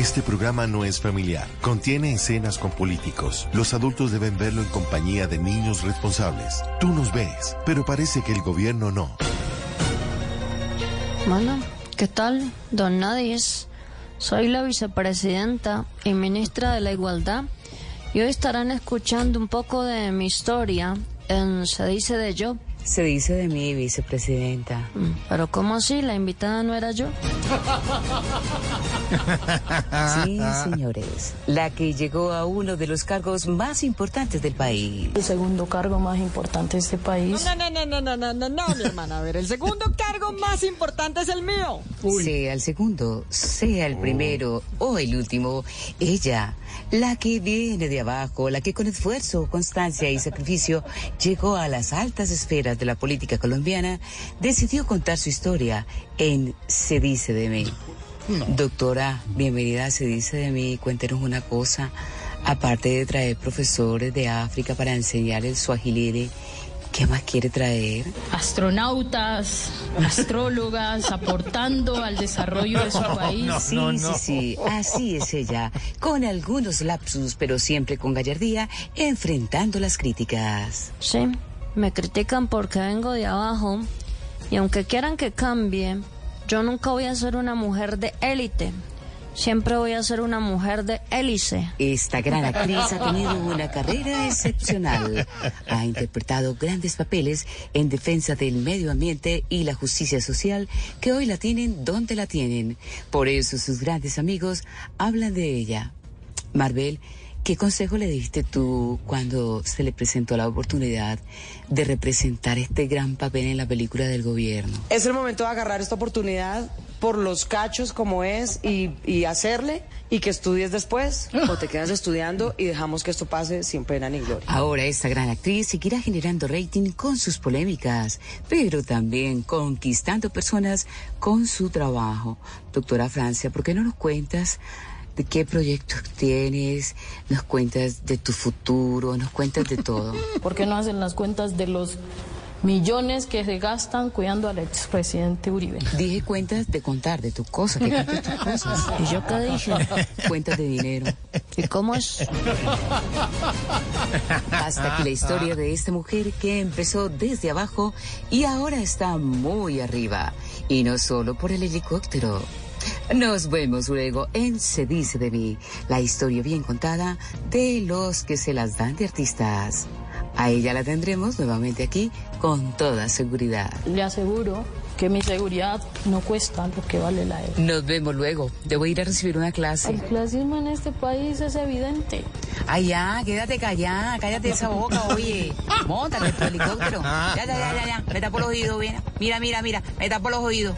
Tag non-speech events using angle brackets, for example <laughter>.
Este programa no es familiar. Contiene escenas con políticos. Los adultos deben verlo en compañía de niños responsables. Tú nos ves, pero parece que el gobierno no. Bueno, ¿qué tal? Don Nadis. Soy la vicepresidenta y ministra de la Igualdad y hoy estarán escuchando un poco de mi historia en Se dice de yo. Se dice de mí, vicepresidenta. Mm, Pero ¿cómo así? ¿La invitada no era yo? Sí, señores. La que llegó a uno de los cargos más importantes del país. El segundo cargo más importante de este país. No, no, no, no, no, no, no, no, mi hermana. A ver, el segundo cargo más importante es el mío. Sea el segundo, sea el primero o el último, ella, la que viene de abajo, la que con esfuerzo, constancia y sacrificio llegó a las altas esferas de la política colombiana, decidió contar su historia en Se dice de mí. Doctora, bienvenida a Se dice de mí. Cuéntenos una cosa. Aparte de traer profesores de África para enseñar el suajilire, ¿qué más quiere traer? Astronautas, astrólogas, <laughs> aportando al desarrollo de su país. sí, sí, sí, así es ella, con algunos lapsus, pero siempre con gallardía, enfrentando las críticas. Sí, me critican porque vengo de abajo y aunque quieran que cambie, yo nunca voy a ser una mujer de élite. Siempre voy a ser una mujer de hélice. Esta gran actriz ha tenido una carrera excepcional. Ha interpretado grandes papeles en defensa del medio ambiente y la justicia social que hoy la tienen donde la tienen. Por eso sus grandes amigos hablan de ella. Marvel, ¿qué consejo le diste tú cuando se le presentó la oportunidad de representar este gran papel en la película del gobierno? Es el momento de agarrar esta oportunidad por los cachos como es y, y hacerle y que estudies después o te quedas estudiando y dejamos que esto pase sin pena ni gloria. Ahora esta gran actriz seguirá generando rating con sus polémicas, pero también conquistando personas con su trabajo. Doctora Francia, ¿por qué no nos cuentas de qué proyectos tienes? Nos cuentas de tu futuro, nos cuentas de todo. <laughs> ¿Por qué no hacen las cuentas de los millones que se gastan cuidando al expresidente Uribe? Dije cuentas de contar, de tus cosas, que cuentes tus cosas. ¿Y yo qué dije? <laughs> Cuentas de dinero. ¿Y cómo es? Hasta aquí la historia de esta mujer que empezó desde abajo y ahora está muy arriba. Y no solo por el helicóptero. Nos vemos luego en Se dice de mí, la historia bien contada de los que se las dan de artistas. A ella la tendremos nuevamente aquí con toda seguridad. Le aseguro que mi seguridad no cuesta lo que vale la E. Nos vemos luego. Debo ir a recibir una clase. El clasismo en este país es evidente. Ay, ya, quédate callada, cállate esa boca, oye. <laughs> Móntate en tu helicóptero. Ya, ya, ya, ya, ya. Me tapo los oídos, mira. Mira, mira, mira. Me tapo los oídos.